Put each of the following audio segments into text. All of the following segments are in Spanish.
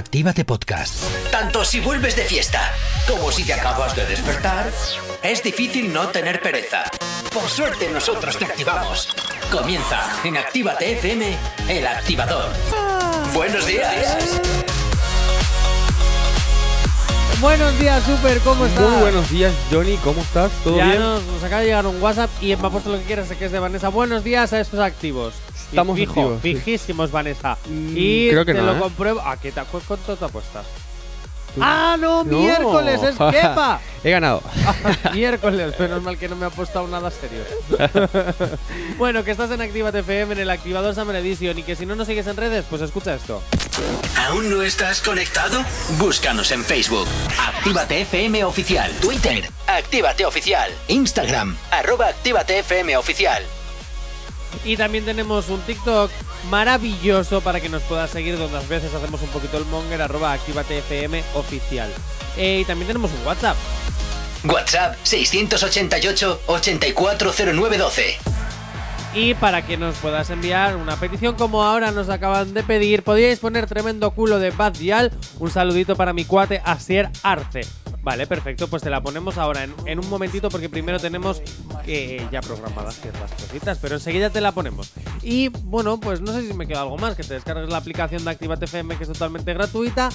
Actívate Podcast. Tanto si vuelves de fiesta como si te acabas de despertar, es difícil no tener pereza. Por suerte nosotros te activamos. Comienza en Actívate FM, el activador. Buenos días. Buenos días, Super, ¿cómo estás? Muy buenos días, Johnny, ¿cómo estás? ¿Todo ya bien? Nos, nos acaba de llegar un WhatsApp y me ha puesto lo que quieras, que es de Vanessa. Buenos días a estos activos. Estamos fijo, activos, sí. fijísimos, Vanessa. Mm, y creo que te no, lo ¿eh? compruebo. ¿A qué te, cu- ¿Cuánto te apuestas? Tú- ¡Ah, no! No. ¡Miércoles! ¡Es Kepa! He ganado. Miércoles, menos mal que no me ha apostado nada serio. bueno, que estás en Actívate FM, en el activador Summer Edition, y que si no nos sigues en redes, pues escucha esto. ¿Aún no estás conectado? Búscanos en Facebook. Actívate FM Oficial. Twitter. Actívate Oficial. Instagram. Arroba Actívate FM Oficial. Y también tenemos un TikTok maravilloso para que nos puedas seguir, donde a veces hacemos un poquito el monger, arroba actívate FM oficial. Eh, y también tenemos un WhatsApp. WhatsApp 688-840912. Y para que nos puedas enviar una petición como ahora nos acaban de pedir, podríais poner tremendo culo de Bad Dial. Un saludito para mi cuate Asier Arce. Vale, perfecto, pues te la ponemos ahora en, un momentito porque primero tenemos que ya programadas ciertas cositas, pero enseguida te la ponemos. Y bueno, pues no sé si me queda algo más, que te descargues la aplicación de Activate FM que es totalmente gratuita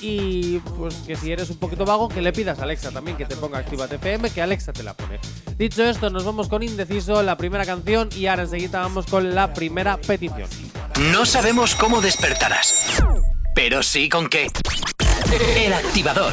y pues que si eres un poquito vago que le pidas a Alexa también que te ponga Activate FM, que Alexa te la pone. Dicho esto, nos vamos con Indeciso, la primera canción y ahora enseguida vamos con la primera petición. No sabemos cómo despertarás, pero sí con qué. El activador.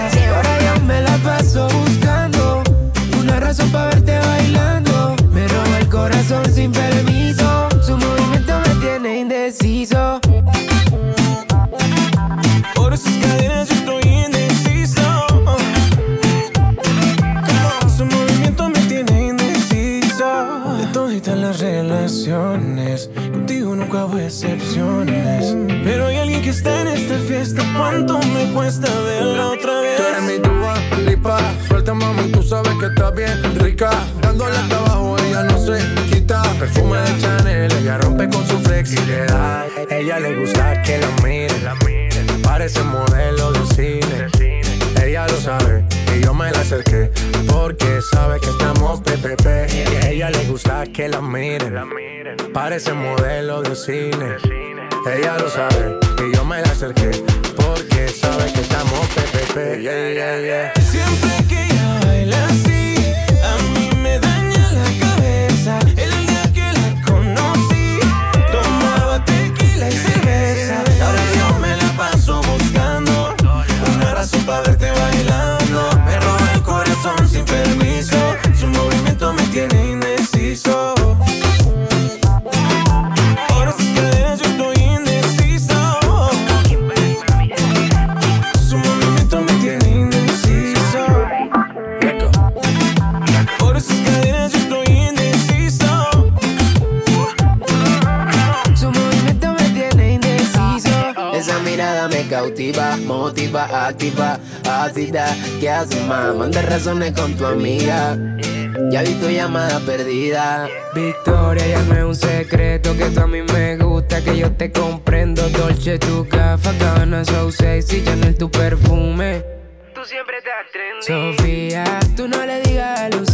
ahora yo me la paso buscando una razón para verte bailando. Me roba el corazón sin permiso. Su movimiento me tiene indeciso. Por esas cadenas yo estoy indeciso. Su movimiento me tiene indeciso. De toditas las relaciones, contigo nunca hubo excepciones. En esta fiesta. ¿Cuánto me cuesta verla otra vez? Tú eres mi tuba, lipa, suelta mami, tú sabes que estás bien rica. Dándole hasta abajo, ella no se quita. Perfume de Chanel, ella rompe con su flexibilidad. Ella le gusta que la miren, parece modelo de cine. Ella lo sabe y yo me la acerqué porque sabe que estamos PPP. Y a ella le gusta que la miren, parece modelo de cine. Ella lo sabe y yo me la acerqué porque sabe que estamos PPP. Yeah, yeah, yeah. Siempre que ella baila así, a mí me daña la cabeza. El día que la conocí, tomaba tequila y cerveza. Ahora yo me la paso buscando una razón para verte bailando. Me roba el corazón sin permiso. Su movimiento me tiene motiva, activa, ácida. ¿Qué haces, más? Manda razones con tu amiga. Ya vi tu llamada perdida. Victoria, ya no es un secreto que tú a mí me gusta, que yo te comprendo. Dolce, tu café, Gabbana, so sexy, Chanel, tu perfume. Tú siempre estás trendy. Sofía, tú no le digas a Lucía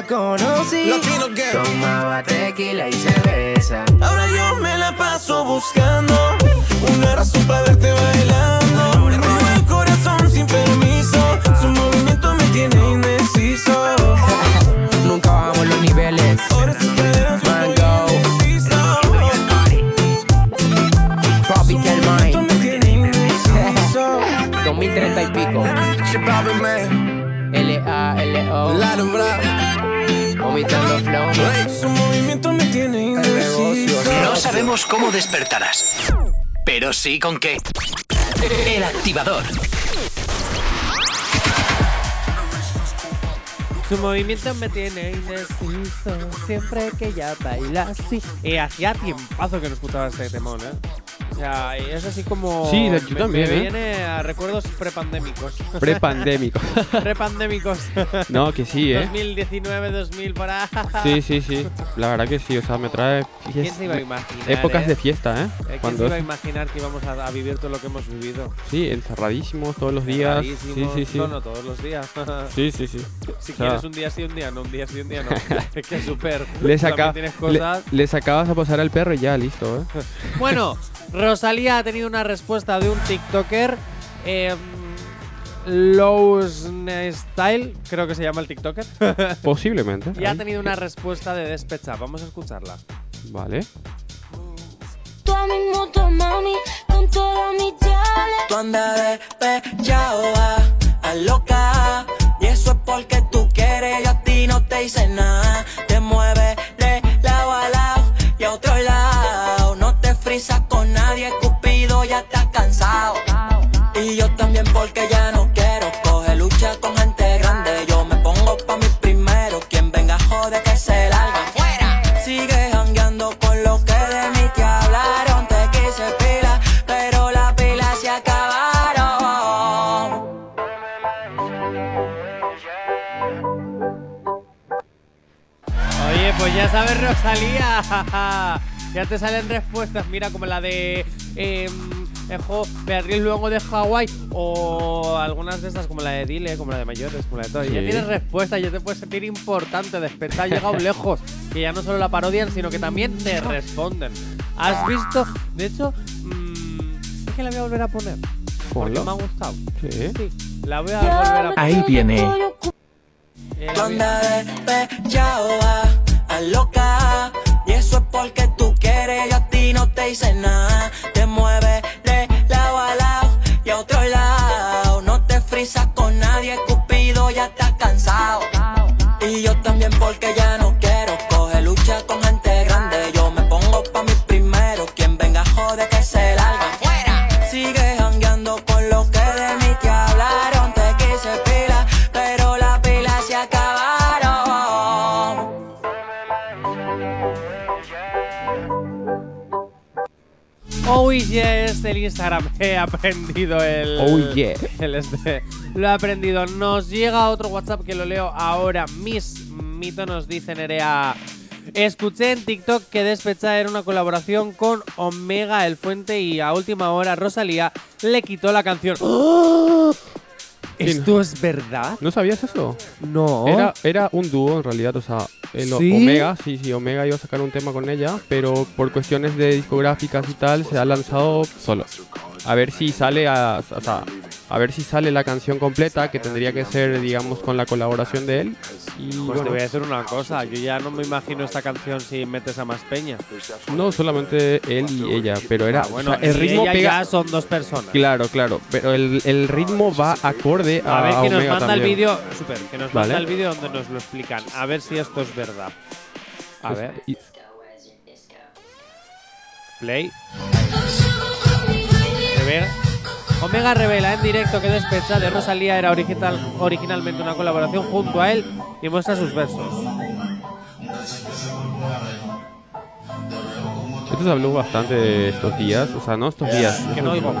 la conocí. Tomaba tequila y cerveza. Ahora yo me la paso buscando una razón para verte bailando. Me roba el corazón sin permiso. Su movimiento me tiene indeciso. Nunca bajamos los niveles. Ahora sus caderas Mango. Me 2030 y pico. L-A-L-O. La flow. Su movimiento me tiene indeciso. No sabemos cómo despertarás, pero sí con qué. El activador. Su movimiento me tiene indeciso siempre que ella baila así. Eh, hacía tiempazo que no escuchaba este temón, ¿eh? O sea, es así como. Sí, de- yo me, también, me ¿eh? viene a recuerdos prepandémicos. Prepandémico. Prepandémicos. no, que sí, ¿eh? 2019, 2000 para. Sí, sí, sí. La verdad que sí, o sea, me trae ¿Quién se iba a imaginar? épocas eh? de fiesta, ¿eh? Eh, ¿Quién Cuando se iba a imaginar que íbamos a, a vivir todo lo que hemos vivido? sí, encerradísimos todos los días. Sí, sí, sí. No, no, todos los días. Sí, sí, sí. si O sea, quieres un día sí, un día no, un día sí, un día no. es que súper. le, saca, tienes le, cosas. le sacabas a pasar al perro y ya, listo, ¿eh? Bueno, Rosalía ha tenido una respuesta de un TikToker. Eh, Lows Style, creo que se llama el TikToker. Posiblemente. y ha tenido una respuesta de despecha. Vamos a escucharla. Vale. Tú a mi moto, mami, con toda mi chale. Tú andas despechado, a loca. Y eso es porque tú quieres, yo a ti no te hice nada. Te mueves de lado a lado y a otro lado. Frisas con nadie, Cupido ya está cansado. Y yo también porque ya no quiero. Coge lucha con gente grande. Yo me pongo pa' mi primero. Quien venga jode que se larga fuera. Sigue jangueando con los que de mí te hablaron. Te quise pila, pero las pilas se acabaron. Oye, pues ya sabes, Rosalía. Ya te salen respuestas, mira, como la de eh, Ejo, Beatriz luego de Hawái o algunas de estas, como la de Dile, como la de Mayores, como la de todo. Y Ya Sí. tienes respuesta, ya te puedes sentir importante. Despertar llegado lejos. Que ya no solo la parodian, sino que también te responden. ¿Has visto? De hecho, mm, es que la voy a volver a poner. Porque me ha gustado. Sí. Sí, la voy a volver a poner. Ahí viene. Eh, Y eso es porque tú quieres, yo a ti no te hice nada. Te mueves de lado a lado y a otro lado. No te frisas con nadie, Cupido ya está cansado. Y yo también porque ya Instagram. He aprendido el. Oh, yeah. El este. Lo he aprendido. Nos llega otro WhatsApp que lo leo ahora mismito. Nos dice Nerea. Escuché en TikTok que Despecha era una colaboración con Omega El Fuente y a última hora Rosalía le quitó la canción. ¡Oh! ¿Esto es verdad? ¿No sabías eso? No. Era, era un dúo en realidad, o sea, el ¿Sí? Omega, sí, sí, Omega iba a sacar un tema con ella, pero por cuestiones de discográficas y tal, se ha lanzado solo. A ver si sale a, o sea, a ver si sale la canción completa, que tendría que ser, digamos, con la colaboración de él. Y Pues bueno, te voy a decir una cosa. Yo ya no me imagino esta canción si metes a más peña. no solamente él y ella, pero era, Ah, bueno, o sea, el ritmo ella pega. ya son dos personas. Claro, claro, pero el, el ritmo va acorde a, A ver, que nos Omega manda el vídeo. Super, que nos Vale. manda el vídeo donde nos lo explican. A ver si esto es verdad. A Pues, ver, y- play. Omega revela en directo que Despecha de Rosalía era original, originalmente una colaboración junto a él y muestra sus versos. Esto se habló bastante de estos días, o sea, no estos días. Que no oigo.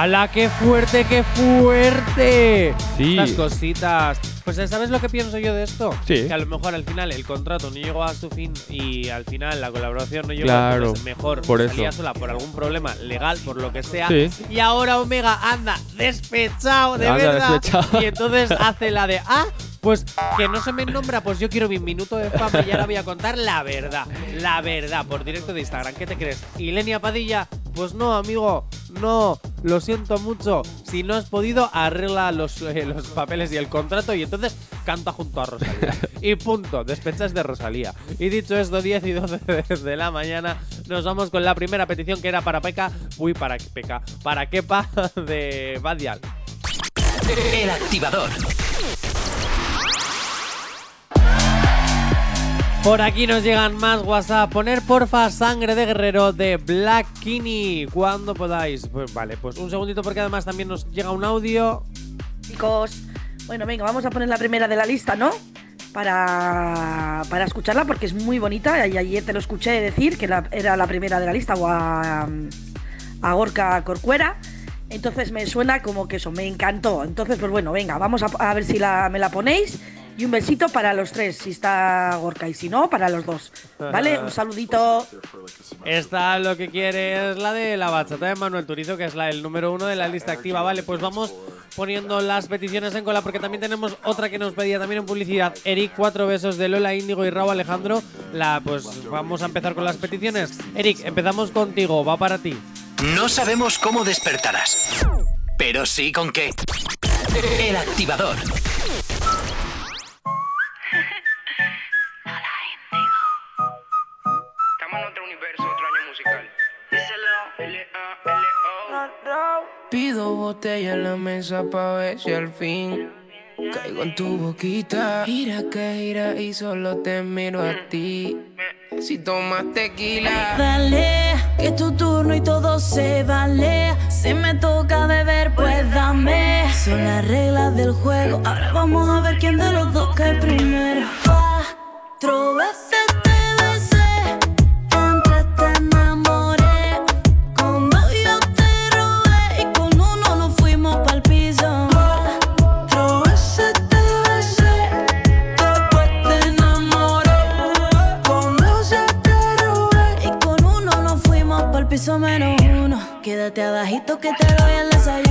¡Hala, qué fuerte, qué fuerte! Sí. Estas cositas. Pues ¿sabes lo que pienso yo de esto? Sí. Que a lo mejor al final el contrato no llegó a su fin y al final la colaboración no llegó Claro, entonces mejor por salía eso. sola por algún problema legal, por lo que sea. Sí. Y ahora Omega anda despechado, de Anda verdad. despechado. Y entonces hace la de, ah, pues que no se me nombra, pues yo quiero mi minuto de fama y ahora voy a contar la verdad. La verdad, por directo de Instagram. ¿Qué te crees? ¿Y Lenia Padilla? Pues no, amigo, no, lo siento mucho. Si no has podido, arregla los, eh, los papeles y el contrato y entonces canta junto a Rosalía. y punto, despechas de Rosalía. Y dicho esto, 10 y 12 de, la mañana, nos vamos con la primera petición que era para Peca, uy, para Peca, para Kepa de Badial. El activador. Por aquí nos llegan más WhatsApp. Poner porfa sangre de guerrero de Black Kini cuando podáis. Pues vale, pues un segundito porque además también nos llega un audio. Chicos, bueno, venga, vamos a poner la primera de la lista, ¿no? Para, para escucharla porque es muy bonita y ayer te lo escuché decir que era la primera de la lista o a, a Gorka Corcuera. Entonces me suena como que eso, me encantó. Entonces, pues bueno, venga, vamos a, a ver si la, me la ponéis. Y un besito para los tres, si está Gorka y si no, para los dos. ¿Vale? Un saludito. Esta lo que quiere es la de la bachata de Manuel Turizo, que es la el número uno de la lista activa. Vale, pues vamos poniendo las peticiones en cola, porque también tenemos otra que nos pedía también en publicidad. Eric, cuatro besos de Lola Índigo y Raúl Alejandro. La, pues vamos a empezar con las peticiones. Eric, empezamos contigo, va para ti. No sabemos cómo despertarás, pero sí con qué. El activador. Pido botella en la mesa pa' ver si al fin caigo en tu boquita. Gira que gira y solo te miro a ti. Si tomas tequila. Dale, que es tu turno y todo se vale. Si me toca beber, pues dame. Son las reglas del juego. Ahora vamos a ver quién de los dos cae primero. Cuatro veces Quédate abajito que te doy el desayuno.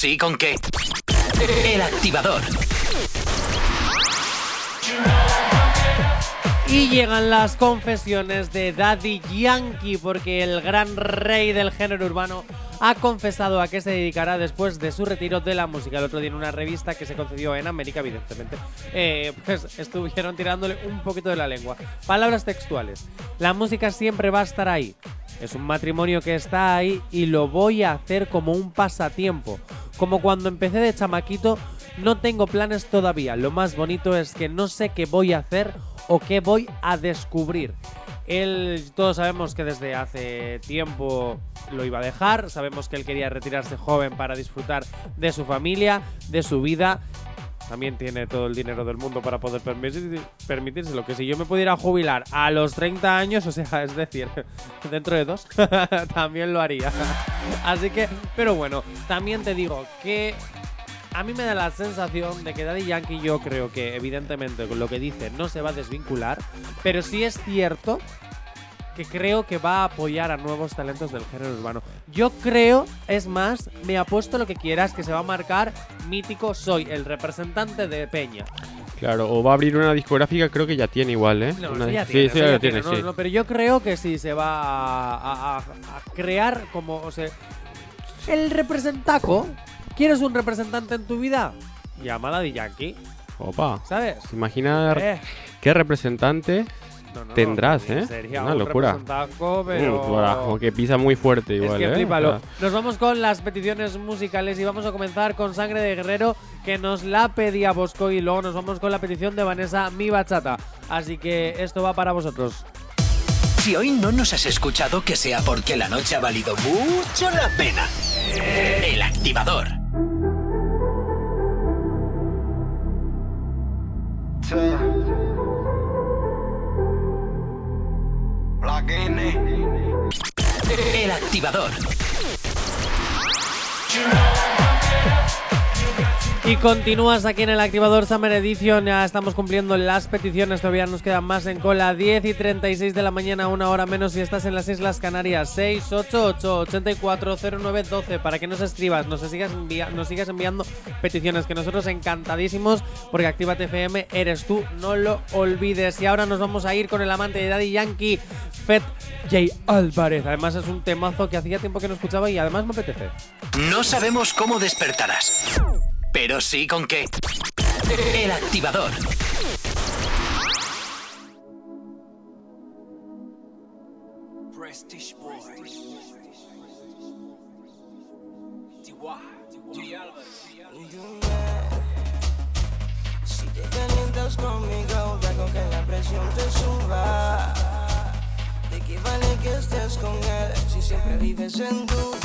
Sí con qué. El activador. Y llegan las confesiones de Daddy Yankee, porque el gran rey del género urbano ha confesado a qué se dedicará después de su retiro de la música. El otro día en una revista que se concedió en América, evidentemente, eh, pues estuvieron tirándole un poquito de la lengua. Palabras textuales. La música siempre va a estar ahí. Es un matrimonio que está ahí y lo voy a hacer como un pasatiempo. Como cuando empecé de chamaquito, no tengo planes todavía. Lo más bonito es que no sé qué voy a hacer o qué voy a descubrir. Él, todos sabemos que desde hace tiempo lo iba a dejar, sabemos que él quería retirarse joven para disfrutar de su familia, de su vida. También tiene todo el dinero del mundo para poder permitir, permitírselo. Que si yo me pudiera jubilar a los 30 años, o sea, es decir, dentro de dos, también lo haría. Así que, pero bueno, también te digo que a mí me da la sensación de que Daddy Yankee yo creo que evidentemente con lo que dice no se va a desvincular, pero sí es cierto que creo que va a apoyar a nuevos talentos del género urbano. Yo creo, es más, me apuesto lo que quieras, que se va a marcar mítico soy, el representante de Peña. Claro, o va a abrir una discográfica, creo que ya tiene igual, ¿eh? No, Una- eso ya sí, tiene, sí, eso ya ya tiene, tiene, no, sí. no, pero yo creo que sí se va a, a- a- a crear como, o sea, el representaco. ¿Quieres un representante en tu vida? Llama a Daddy Yankee, Opa. ¿sabes? ¿Se imagina Eh. qué representante No, no, tendrás, no, eh? Sería Una un locura. pero... Mm, que pisa muy fuerte Es igual, que ¿eh? flípalo. O sea, Nos vamos con las peticiones musicales y vamos a comenzar con Sangre de Guerrero, que nos la pedía Bosco, y luego nos vamos con la petición de Vanessa Mi Bachata. Así que esto va para vosotros. Si hoy no nos has escuchado, que sea porque la noche ha valido mucho la pena. El activador. El activador. Y continúas aquí en el activador Summer Edition. Ya estamos cumpliendo las peticiones. Todavía nos quedan más en cola. 10 y 36 de la mañana, una hora menos. Si estás en las Islas Canarias, 688-840912. Para que nos escribas, nos sigas, enviando peticiones. Que nosotros encantadísimos. Porque Actívate FM eres tú. No lo olvides. Y ahora nos vamos a ir con el amante de Daddy Yankee, Fed J. Álvarez. Además, es un temazo que hacía tiempo que no escuchaba y además me apetece. No sabemos cómo despertarás, pero sí con qué. El activador. Prestige Boys. Si te calientas conmigo, te hago que la presión te suba. ¿De qué vale que estés con él si siempre vives en duda?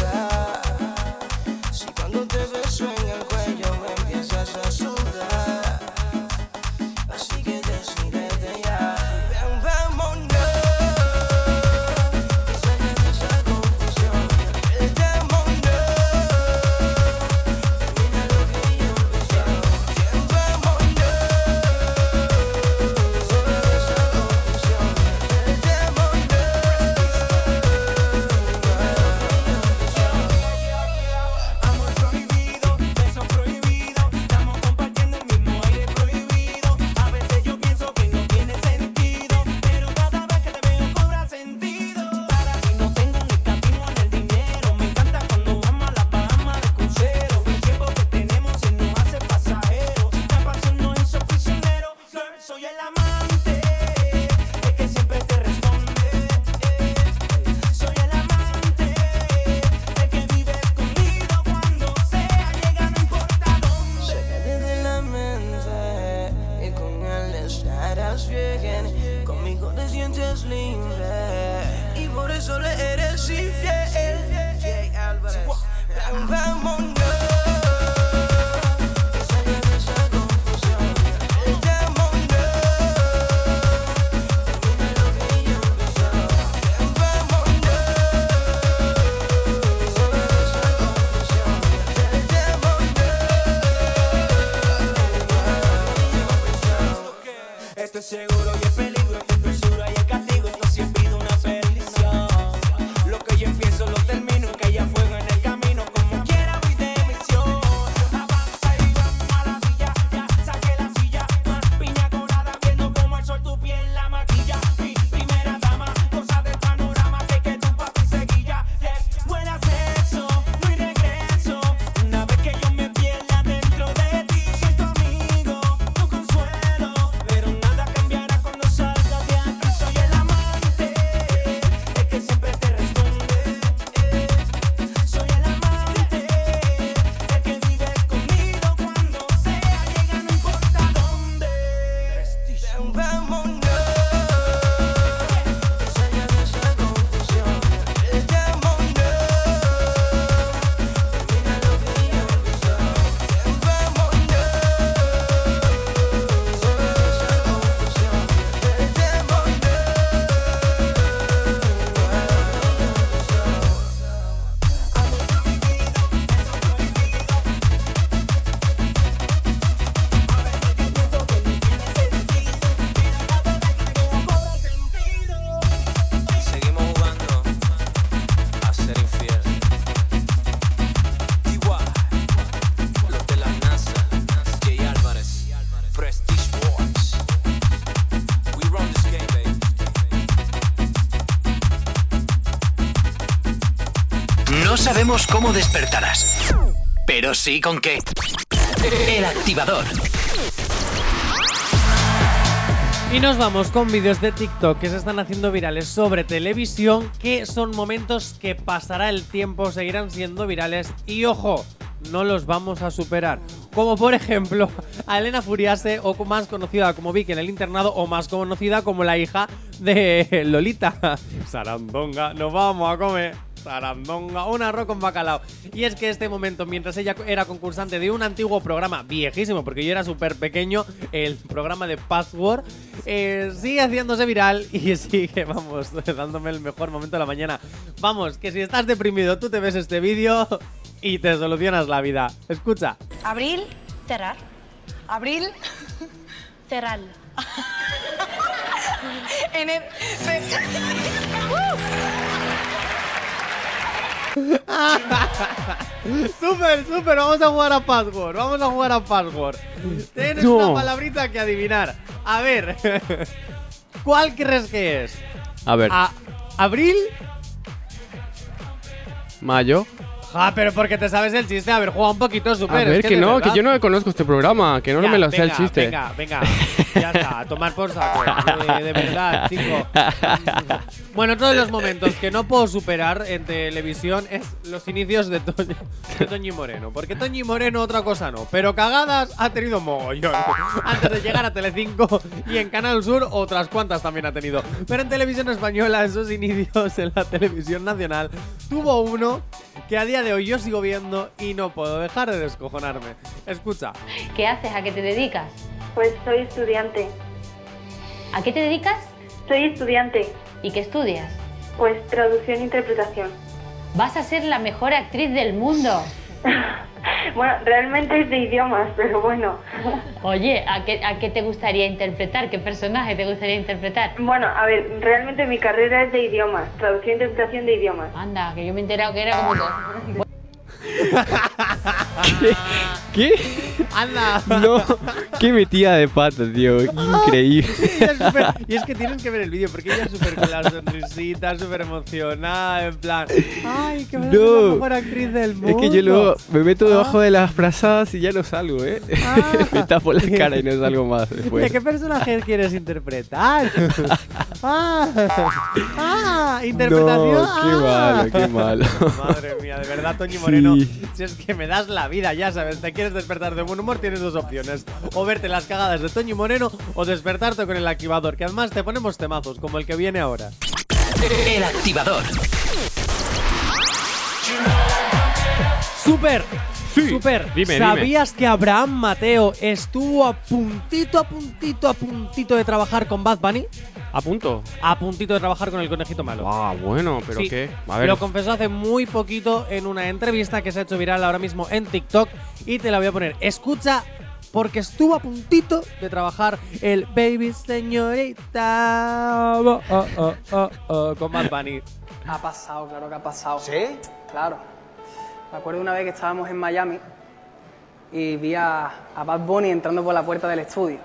Sabemos cómo despertarás, pero sí con qué. El activador. Y nos vamos con vídeos de TikTok que se están haciendo virales sobre televisión, que son momentos que pasará el tiempo, seguirán siendo virales y ojo, no los vamos a superar. Como por ejemplo a Elena Furiase, o más conocida como Vicky en el internado, o más conocida como la hija de Lolita. Sarandonga, nos vamos a comer. Sarandonga, un arroz con bacalao. Y es que este momento, mientras ella era concursante de un antiguo programa viejísimo, porque yo era súper pequeño, el programa de Password, eh, sigue haciéndose viral y sigue, vamos, dándome el mejor momento de la mañana. Vamos, que si estás deprimido, tú te ves este vídeo y te solucionas la vida. Escucha. Abril, cerrar. Abril, cerrar. en el... súper, súper, vamos a jugar a Password, vamos a jugar a Password. Tienes No. una palabrita que adivinar. A ver, ¿cuál crees que es? A ver, A- ¿Abril? mayo. Ah, pero porque te sabes el chiste. A ver, juega un poquito, A súper. ver, es que, de no, verdad- que yo no conozco este programa, que no Ya, me lo sé el chiste. Venga, venga, ya está, a tomar por saco. De, de verdad, chico. Bueno, todos los momentos que no puedo superar en televisión es los inicios de, Toño, de Toñi Moreno. Porque Toñi Moreno otra cosa no, pero cagadas ha tenido mogollón. Antes de llegar a Telecinco y en Canal Sur otras cuantas también ha tenido. Pero en televisión española, esos inicios en la televisión nacional, tuvo uno que a día de hoy yo sigo viendo y no puedo dejar de descojonarme. Escucha. ¿Qué haces? ¿A qué te dedicas? Pues soy estudiante. ¿A qué te dedicas? Soy estudiante. ¿Y qué estudias? Pues traducción e interpretación. Vas a ser la mejor actriz del mundo. Bueno, realmente es de idiomas, pero bueno. Oye, ¿a qué, ¿a qué te gustaría interpretar? ¿Qué personaje te gustaría interpretar? Bueno, a ver, realmente mi carrera es de idiomas, traducción e interpretación de idiomas. Anda, que yo me he enterado que era como tú. ¿Qué? ¡Anda! No, qué metida de pata, tío. Increíble. Ella súper- y es que tienes que ver el vídeo porque ella es súper con la sonrisita, súper emocionada, en plan, ¡ay, que voy a ser la No. mejor actriz del mundo! Es que yo luego me meto debajo de las frazadas y ya no salgo, ¿eh? me tapo la cara y no salgo más después. ¿De qué personaje quieres interpretar? ¡Ah! ¡Ah! ¿Interpretación? No, qué ¡Ah! malo, qué malo. Madre mía, de verdad, Toñi Moreno. Si es que me das la vida, ya sabes, te quieres despertar de buen humor, tienes dos opciones. O verte las cagadas de Toñi Moreno o despertarte con el activador, que además te ponemos temazos, como el que viene ahora. El activador. ¡Súper! ¡Súper! dime, dime. ¿Sabías que Abraham Mateo estuvo a puntito, a puntito, a puntito de trabajar con Bad Bunny? ¿A punto? A puntito de trabajar con el conejito malo. Ah, bueno, pero Sí, qué. A ver. Lo confesó hace muy poquito en una entrevista que se ha hecho viral ahora mismo en TikTok y te la voy a poner. Escucha, porque estuvo a puntito de trabajar el Baby Señorita oh, oh, oh, oh, oh, con Bad Bunny. Ha pasado, claro que ha pasado. ¿Sí? Claro. Me acuerdo una vez que estábamos en Miami y vi a, a Bad Bunny entrando por la puerta del estudio.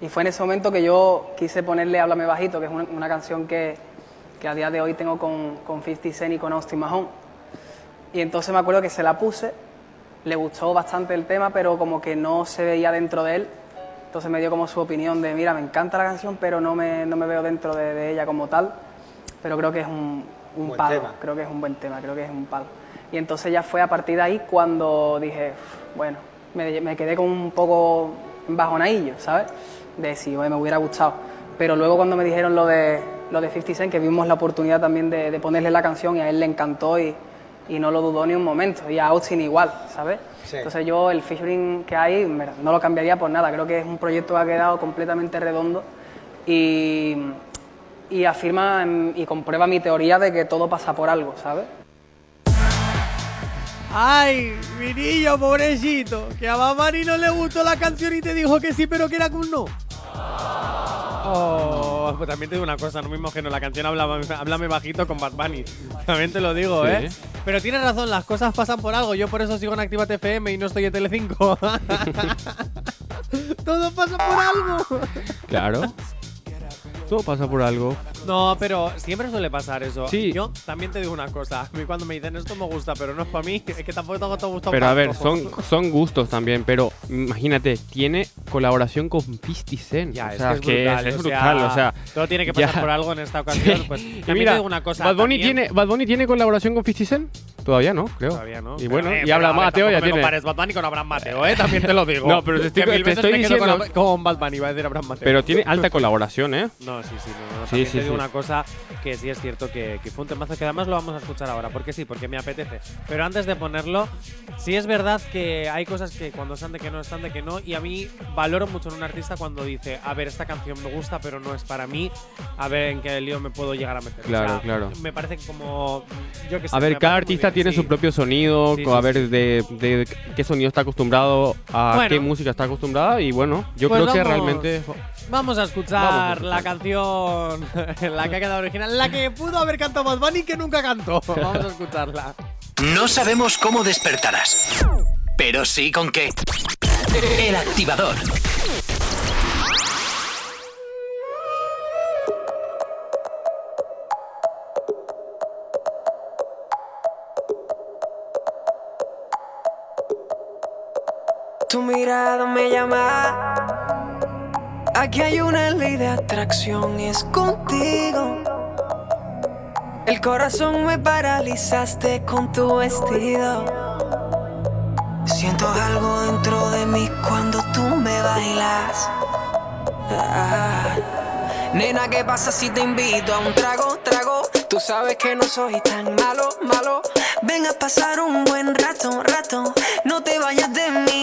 Y fue en ese momento que yo quise ponerle Háblame Bajito, que es una, una canción que, que a día de hoy tengo con, con 50 Cent y con Austin Mahone. Y entonces me acuerdo que se la puse, le gustó bastante el tema, pero como que no se veía dentro de él. Entonces me dio como su opinión de, mira, me encanta la canción, pero no me, no me veo dentro de, de ella como tal. Pero creo que es un, un Buen palo, tema. creo que es un buen tema, creo que es un palo. Y entonces ya fue a partir de ahí cuando dije, "Uf, bueno, me, me quedé con un poco bajonadillo, ¿sabes? De si oye, me hubiera gustado. Pero luego cuando me dijeron lo de, lo de 50 Cent, que vimos la oportunidad también de, de ponerle la canción y a él le encantó y, y no lo dudó ni un momento. Y a Austin igual, ¿sabes? Sí. Entonces yo el featuring que hay no lo cambiaría por nada. Creo que es un proyecto que ha quedado completamente redondo y, y afirma y comprueba mi teoría de que todo pasa por algo, ¿sabes? ¡Ay, mi niño, pobrecito! Que a Mamani no le gustó la canción y te dijo que sí, pero que era que un no. Oh, pues también te digo una cosa, no me imagino la canción Háblame, Háblame bajito con Bad Bunny. También te lo digo, Sí. ¿eh? Pero tienes razón, las cosas pasan por algo. Yo por eso sigo en Activa FM y no estoy en Telecinco. Todo pasa por algo. Claro. Todo pasa por algo. No, pero siempre suele pasar eso. Sí. Yo también te digo una cosa. A mí cuando me dicen esto me gusta, pero no es para mí, es que tampoco tengo todo gusto Pero a ver, son, son gustos también, pero imagínate, tiene colaboración con 50 Cent. Ya, o es sea, que es brutal, es o brutal, sea, o sea. todo tiene que pasar ya. por algo en esta ocasión, Sí. pues, también mira, te digo una cosa, Bad Bunny, también- tiene, Bad Bunny tiene colaboración con 50 Cent. Todavía no, creo. Todavía no. Y bueno, Eh, y habla Mateo ya me tiene. compares Bad Bunny con Abraham Mateo, ¿eh? También te lo digo. No, pero te estoy- Que te estoy con diciendo- Ab- Con, Bad Bunny, iba a decir Abraham Mateo. Pero tiene alta colaboración, ¿eh? No, sí, sí, no, no. Sí, También sí, te digo sí. una cosa que sí es cierto que, que fue un temazo que además lo vamos a escuchar ahora. porque sí? Porque me apetece. Pero antes de ponerlo, sí es verdad que hay cosas que cuando están de que no, están de que no. Y a mí valoro mucho en un artista cuando dice, a ver, esta canción me gusta, pero no es para mí. A ver en qué lío me puedo llegar a meter. O Claro, sea, claro. Me parece que como. Yo que sé, A ver, cada artista bien, tiene su propio sonido, a ver de, de qué sonido está acostumbrado, a Bueno. qué música está acostumbrada y bueno, yo Pues creo que vamos- realmente... Vamos a escuchar Vamos a la canción, la que ha quedado original, la que pudo haber cantado Bad Bunny que nunca cantó. Vamos a escucharla. No sabemos cómo despertarás, pero sí con qué. El activador. Tu mirada me llama. Aquí hay una ley de atracción, es contigo. El corazón me paralizaste con tu vestido. Siento algo dentro de mí cuando tú me bailas. Ah. Nena, ¿qué pasa si te invito a un trago, trago? Tú sabes que no soy tan malo, malo. Ven a pasar un buen rato, rato. No te vayas de mi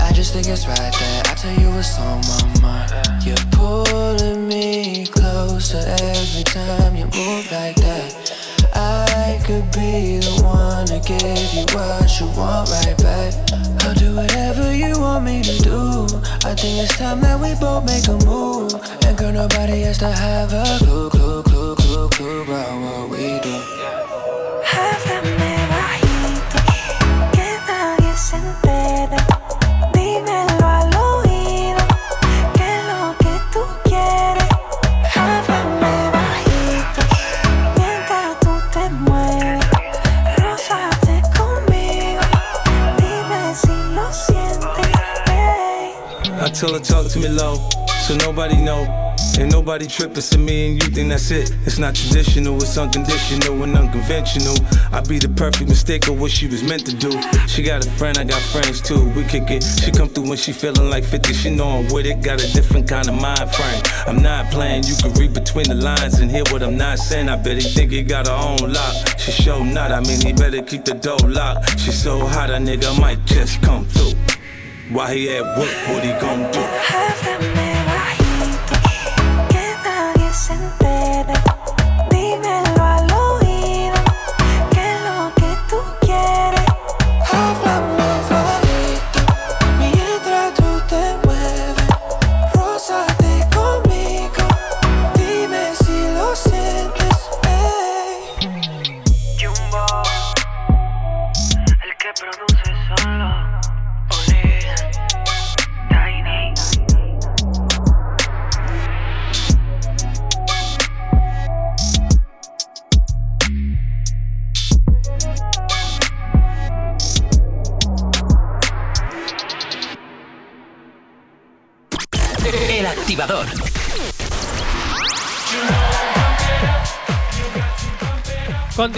I just think it's right that I tell you what's on my mind. You're pulling me closer every time you move like that. I could be the one to give you what you want right back. I'll do whatever you want me to do. I think it's time that we both make a move. And girl, nobody has to have a clue, clue, clue, clue, clue about what we do. Háblame bajito, que nadie se entere. Tell her talk to me low, so nobody know. Ain't nobody trippin', to me and you think that's it. It's not traditional, it's unconditional and unconventional. I be the perfect mistake of what she was meant to do. She got a friend, I got friends too. We kick it. She come through when she feeling like 50. She know I'm with it, got a different kind of mind frame. I'm not playing, you can read between the lines and hear what I'm not saying. I bet he think he got her own lock. She show not, I mean he better keep the door locked. She so hot, a nigga might just come through. While he at work, what he gon' do?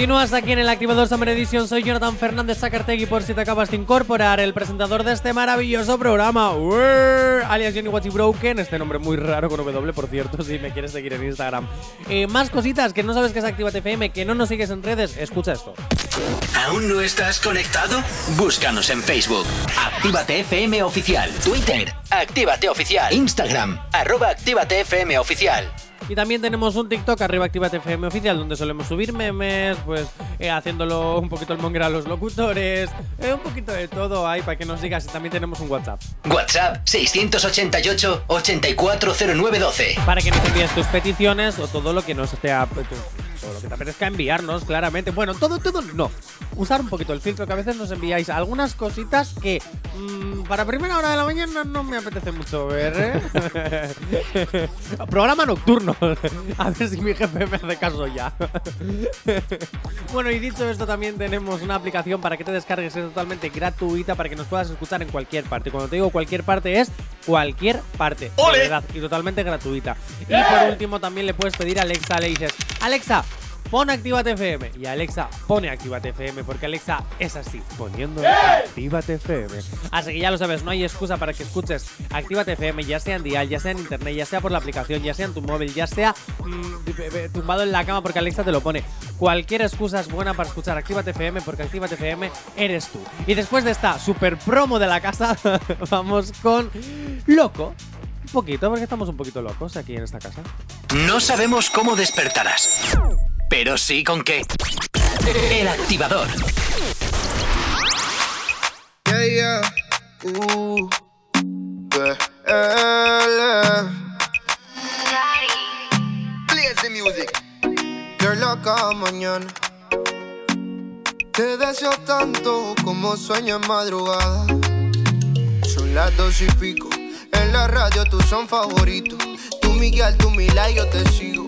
Continúas aquí en el Activador Summer Edition. Soy Jonathan Fernández Sacartegui por si te acabas de incorporar, el presentador de este maravilloso programa, Uer, alias Johnny Watchy Broken. Este nombre muy raro con W, por cierto, si me quieres seguir en Instagram. Eh, más cositas que no sabes que es Actívate FM, que no nos sigues en redes. Escucha esto. ¿Aún no estás conectado? Búscanos en Facebook. Actívate FM Oficial. Twitter. Actívate Oficial. Instagram. Arroba Actívate FM Oficial. Y también tenemos un TikTok, arriba Actívate FM oficial, donde solemos subir memes, pues eh, haciéndolo un poquito el monger a los locutores, eh, un poquito de todo ahí para que nos digas. Y también tenemos un WhatsApp. WhatsApp 688 840912. Para que nos envíes tus peticiones o todo lo que nos esté lo que te apetezca enviarnos, claramente. Bueno, todo, todo no. Usar un poquito el filtro que a veces nos enviáis algunas cositas que mm, para primera hora de la mañana no me apetece mucho ver. ¿eh? Programa nocturno. a ver si mi jefe me hace caso ya. bueno, y dicho esto, también tenemos una aplicación para que te descargues, es totalmente gratuita para que nos puedas escuchar en cualquier parte. Cuando te digo cualquier parte es cualquier parte. De verdad, y totalmente gratuita. Y por último, también le puedes pedir a Alexa, le dices, Alexa, pon Actívate FM. Y Alexa pone Actívate FM, porque Alexa es así, poniendo Actívate FM. Así que ya lo sabes, no hay excusa para que escuches Actívate FM, ya sea en dial, ya sea en internet, ya sea por la aplicación, ya sea en tu móvil, ya sea mm, tumbado en la cama porque Alexa te lo pone. Cualquier excusa es buena para escuchar Actívate FM, porque Actívate FM eres tú. Y después de esta super promo de la casa, vamos con Loco. Un poquito, porque estamos un poquito locos aquí en esta casa. No sabemos cómo despertarás, pero sí con qué. El activador. Yeah, yeah. Ooh. Yeah. The music. Qué loca mañana. Te deseo tanto como sueño en madrugada. Son las dos y pico. En la radio tú son favoritos. Tú Miguel, tú Mila yo te sigo.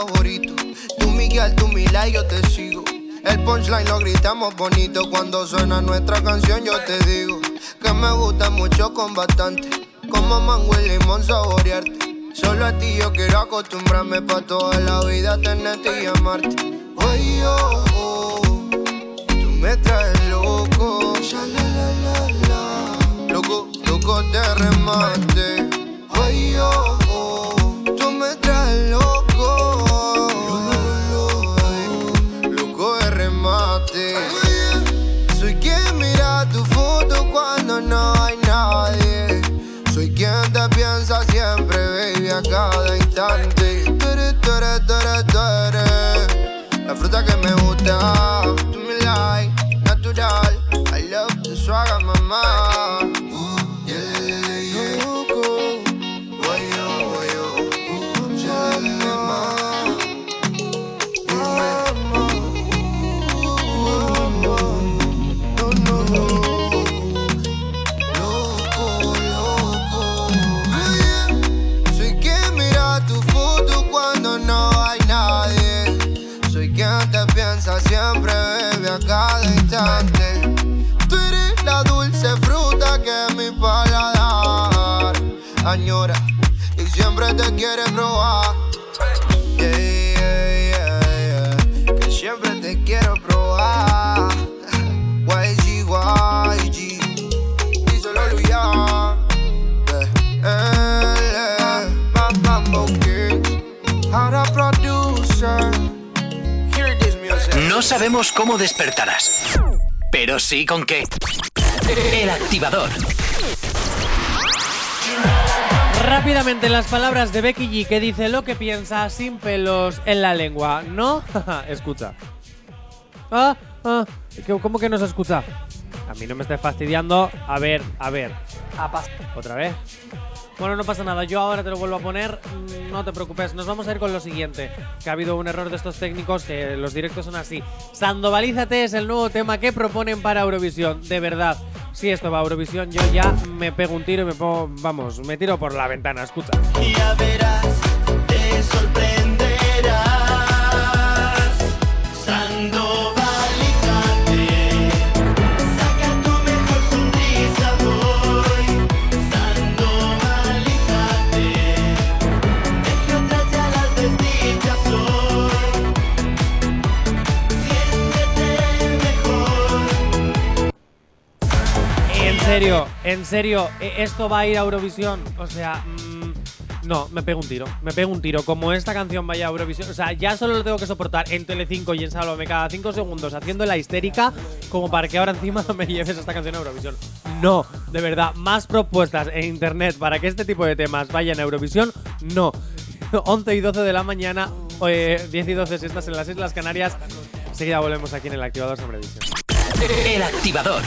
Radio tú Miguel, tú Mila y yo te sigo. El punchline lo gritamos bonito. Cuando suena nuestra canción yo te digo que me gusta mucho con bastante. Como mango y limón saborearte. Solo a ti yo quiero acostumbrarme pa' toda la vida tenerte y amarte. Oye, oh, oh, tú me traes loco. Loco, loco de remate. Oye, oh, baby, sabemos cómo despertarás, pero sí con qué. El activador. Rápidamente las palabras de Becky G que dice lo que piensa sin pelos en la lengua. ¿No? escucha. Ah, ah, ¿qué- ¿cómo que no se escucha? A mí no me estés fastidiando. A ver, a ver. ¿Otra vez? Bueno, no pasa nada. Yo ahora te lo vuelvo a poner. No te preocupes. Nos vamos a ir con lo siguiente. Que ha habido un error de estos técnicos que los directos son así. Sandovalízate es el nuevo tema que proponen para Eurovisión. De verdad. Si esto va a Eurovisión, yo ya me pego un tiro y me pongo. Vamos, me tiro por la ventana. Escucha. Ya verás, te. Serio, en serio, ¿e- ¿esto va a ir a Eurovisión? O sea, mm, no, me pego un tiro. Me pego un tiro. Como esta canción vaya a Eurovisión, o sea, ya solo lo tengo que soportar en Telecinco y en Sálvame cada 5 segundos haciendo la histérica, como para que ahora encima me lleves esta canción a Eurovisión. No, de verdad, más propuestas en internet para que este tipo de temas vayan a Eurovisión, no. 11 y 12 de la mañana, eh, 10 y 12 siestas en las Islas Canarias. Enseguida volvemos aquí en el activador sobre visión. El activador.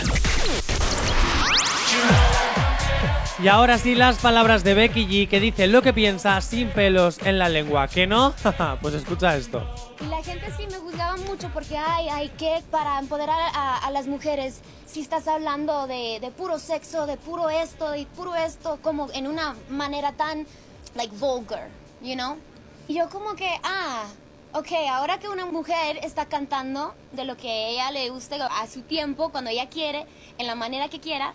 Y ahora sí las palabras de Becky G que dice lo que piensa sin pelos en la lengua. ¿Que no? pues escucha esto. La gente sí me juzgaba mucho porque, ay, ay, ¿qué? Para empoderar a, a las mujeres, si estás hablando de, de puro sexo, de puro esto y puro esto, como en una manera tan, like, vulgar, you know? Y yo como que, ah, ok, ahora que una mujer está cantando de lo que ella le guste a su tiempo, cuando ella quiere, en la manera que quiera,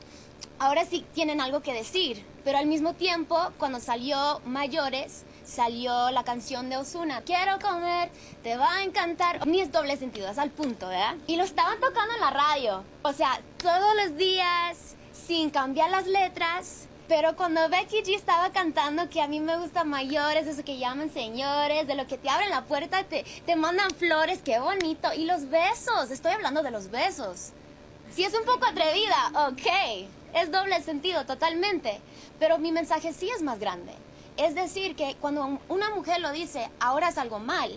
ahora sí tienen algo que decir. Pero al mismo tiempo, cuando salió Mayores, salió la canción de Osuna, Quiero comer, te va a encantar. Ni es doble sentido, es al punto, ¿verdad? Y lo estaban tocando en la radio. O sea, todos los días, sin cambiar las letras. Pero cuando Becky G estaba cantando que a mí me gustan mayores, eso que llaman señores, de lo que te abren la puerta, te, te mandan flores, qué bonito. Y los besos, estoy hablando de los besos. Si es un poco atrevida, ok, es doble sentido totalmente, pero mi mensaje sí es más grande. Es decir, que cuando una mujer lo dice, ahora es algo mal,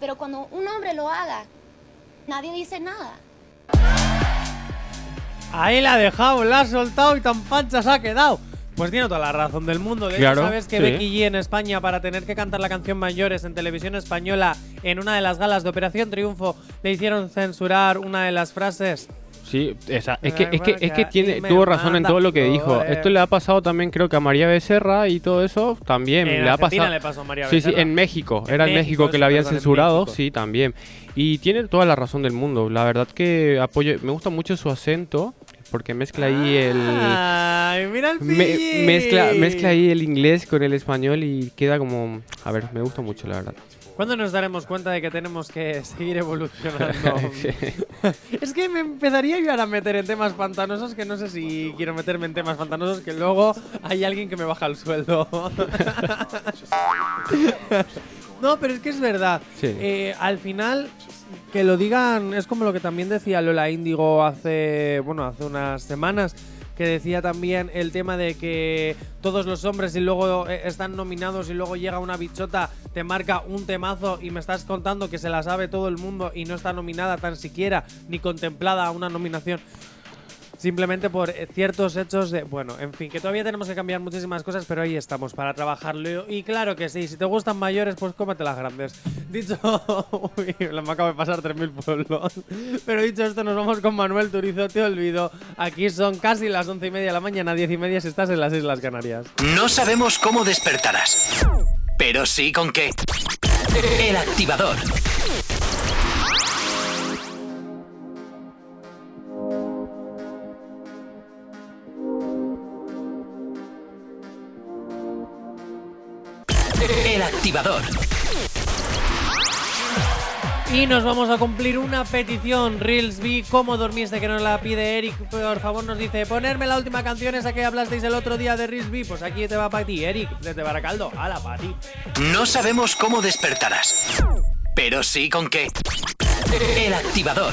pero cuando un hombre lo haga, nadie dice nada. Ahí la ha dejado, la ha soltado y tan pancha se ha quedado. Pues tiene toda la razón del mundo. De Claro, hecho, sabes que sí. Becky G en España, para tener que cantar la canción Mayores en televisión española en una de las galas de Operación Triunfo, le hicieron censurar una de las frases. Sí, esa- es que, es que, es que tiene, tuvo razón en todo lo que dijo. flores. Esto le ha pasado también, creo que a María Becerra y todo eso también. En le ha pasado. le pasó a María sí, sí, en México. En Era en México, México que la habían censurado, sí, también. Y tiene toda la razón del mundo. La verdad que apoyo. Me gusta mucho su acento, porque mezcla ahí el. Ay, mira el me- mezcla, mezcla ahí el inglés con el español y queda como. A ver, me gusta mucho, la verdad. ¿Cuándo nos daremos cuenta de que tenemos que seguir evolucionando? Es que me empezaría yo ahora a meter en temas pantanosos que no sé si quiero meterme en temas pantanosos que luego hay alguien que me baja el sueldo. no, pero es que es verdad. Sí. Eh, al final, que lo digan, es como lo que también decía Lola Índigo hace, bueno, hace unas semanas, que decía también el tema de que todos los hombres y luego eh, están nominados y luego llega una bichota, te marca un temazo y me estás contando que se la sabe todo el mundo y no está nominada tan siquiera ni contemplada a una nominación. Simplemente por eh, ciertos hechos de. Bueno, en fin, que todavía tenemos que cambiar muchísimas cosas, pero ahí estamos para trabajarlo. Y claro que sí, si te gustan mayores, pues cómete las grandes. Dicho. Uy, me acabo de pasar 3.000 pueblos. Pero dicho esto, nos vamos con Manuel Turizo, te olvido. Aquí son casi las 11 y media de la mañana, 10 y media si estás en las Islas Canarias. No sabemos cómo despertarás, pero sí con qué. El activador. El activador. Y nos vamos a cumplir una petición, Reelsby. ¿Cómo dormiste que nos la pide Eric? Por favor, nos dice: ponerme la última canción esa que hablasteis el otro día de Reelsby. Pues aquí te va para ti, Eric, desde Baracaldo. Hala, para ti. No sabemos cómo despertarás, pero sí con qué. El activador.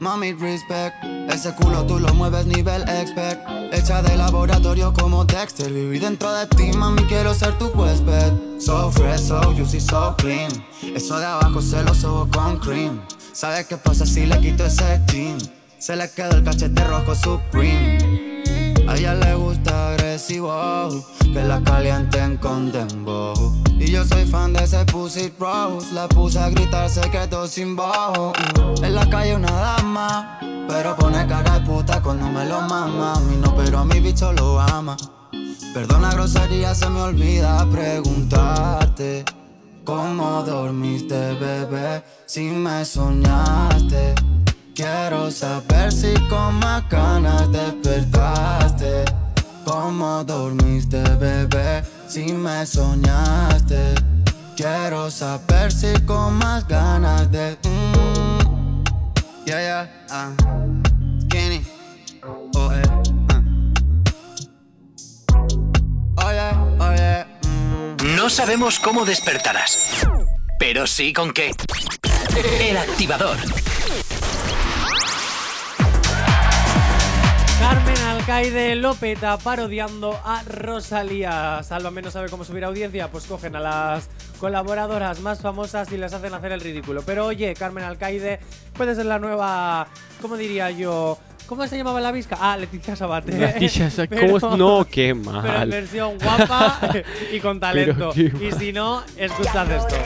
Mami, respect. Ese culo tú lo mueves nivel expert. Hecha de laboratorio como Dexter. Viví dentro de ti, mami, quiero ser tu huésped. So fresh, so juicy, so clean. Eso de abajo se lo sobo con cream. ¿Sabes qué pasa si le quito ese jean? Se le quedó el cachete rojo supreme. A ella le gusta agresivo, que la calienten con dembow. Y yo soy fan de ese pussy rose, la puse a gritar secreto sin bajo. En la calle una dama, pero pone cara de puta cuando me lo mama. A mí no, pero a mi bicho lo ama. Perdona grosería, se me olvida preguntarte. ¿Cómo dormiste, bebé? Si me soñaste. Quiero saber si con más ganas despertaste. ¿Cómo dormiste, bebé? Si me soñaste. Quiero saber si con más ganas de. Mm. Yeah, yeah, ah. Skinny. Oh, eh, ah. Oye, oye. No sabemos cómo despertarás, pero sí con qué. El activador. Carmen Alcaide Lopeta parodiando a Rosalía. Sálvame no sabe cómo subir audiencia, pues cogen a las colaboradoras más famosas y les hacen hacer el ridículo. Pero oye, Carmen Alcaide puede ser la nueva, ¿cómo diría yo? ¿Cómo se llamaba la visca? Ah, Leticia Sabater. Leticia Sa- Pero- ¿cómo es? No, qué Pero en mal. versión guapa y con talento. Y si no, escuchad esto.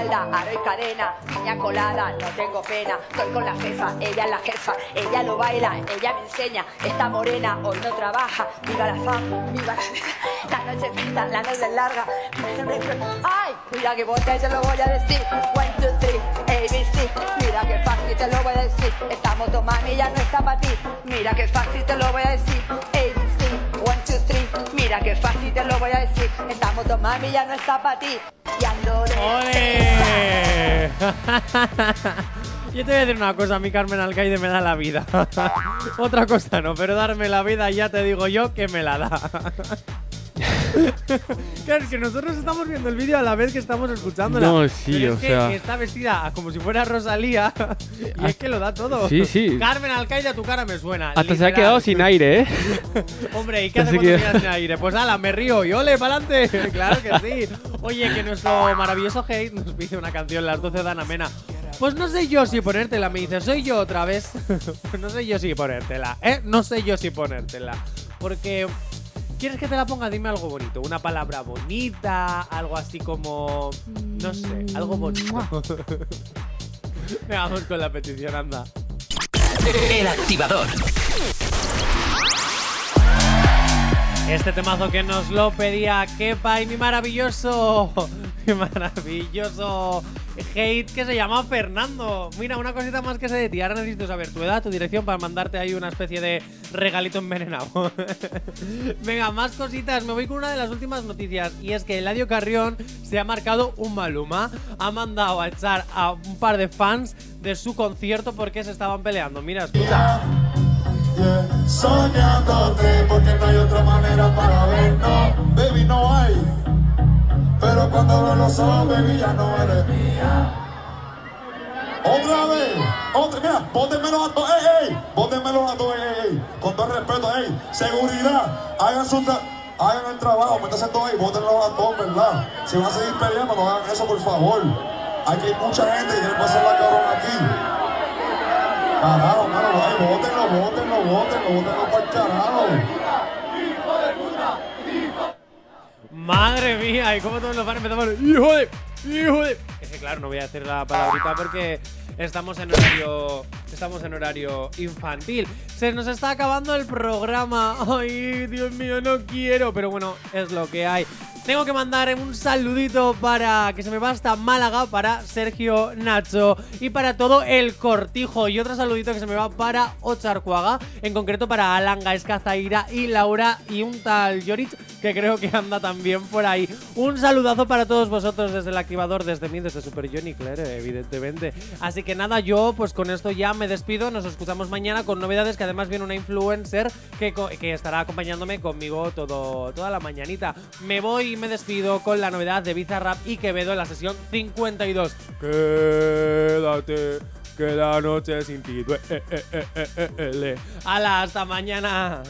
Falda, aro y cadena, niña colada, no tengo pena. Estoy con la jefa, ella es la jefa, ella lo baila, ella me enseña. Esta morena hoy no trabaja, viva la fama, viva la, la noche pinta, la noche es larga. Ay, mira que bote te lo voy a decir. One, two, three, ABC. Mira que fácil te lo voy a decir. Estamos dos mami, ya no está para ti. Mira que fácil te lo voy a decir. ABC. One, two, three. Mira que fácil te lo voy a decir. Estamos dos mami, ya no está para ti. Y ¡Ole! Yo te voy a decir una cosa, a mí Carmen Alcaide me da la vida. Otra cosa no, pero darme la vida ya te digo yo que me la da. claro, es que nosotros estamos viendo el vídeo a la vez que estamos escuchándola. No, sí, Pero es o que sea. Está vestida como si fuera Rosalía y es que lo da todo. Sí, sí. Carmen Alcaide, a tu cara me suena. Hasta se ha quedado sin aire, ¿eh? Hombre, ¿y qué hacemos cuando sin aire? Pues ala, me río y ole, pa'lante. claro que sí. Oye, que nuestro maravilloso hate nos pide una canción, las 12 de Ana Mena. Pues no sé yo si ponértela, me dice, soy yo otra vez. pues no sé yo si ponértela, ¿eh? No sé yo si ponértela. Porque. ¿Quieres que te la ponga? Dime algo bonito. Una palabra bonita, algo así como. No sé, algo bonito. Venga, Vamos con la petición, anda. El activador. Este temazo que nos lo pedía Kepa y mi maravilloso, mi maravilloso hate que se llama Fernando. Mira, una cosita más que sé de ti. Ahora necesito saber tu edad, tu dirección para mandarte ahí una especie de regalito envenenado. Venga, más cositas. Me voy con una de las últimas noticias y es que Eladio Carrión se ha marcado un maluma. Ha mandado a echar a un par de fans de su concierto porque se estaban peleando. Mira, escucha. Soñándote porque no hay otra manera Mía. Otra vez, otra, mira, bótenmelo a todos, ey, ey, bótenmelo a todos, ey, ey, con todo respeto, ey, seguridad, hagan su hagan el trabajo, métanse todos ahí, bótenlo a todos, ¿verdad? Si van a seguir peleando, no hagan eso, por favor. Aquí hay mucha gente que quiere pasar la cabrón aquí. Carajo, mano, Ay, bótenlo, bótenlo, bótenlo, bótenlo para el carajo. Madre mía, y cómo todos los fans empezamos. ¡Hijo de! ¡Hijo de! Es que claro, no voy a decir la palabrita porque estamos en horario. Estamos en horario infantil. Se nos está acabando el programa. Ay, Dios mío, no quiero. Pero bueno, es lo que hay. Tengo que mandar un saludito para que se me va hasta Málaga, para Sergio Nacho y para todo el cortijo. Y otro saludito que se me va para Ocharcuaga, en concreto para Alan Gaesca, Zaira y Laura y un tal Yorich que creo que anda también por ahí. Un saludazo para todos vosotros desde el activador, desde mí, desde Super Johnny, claro, evidentemente. Así que nada, yo pues con esto ya me despido. Nos escuchamos mañana con novedades que además viene una influencer que, que estará acompañándome conmigo todo, toda la mañanita. Me voy me despido con la novedad de Bizarrap y Quevedo en la sesión 52. Quédate, que la noche sin ti duele. Hala, hasta mañana.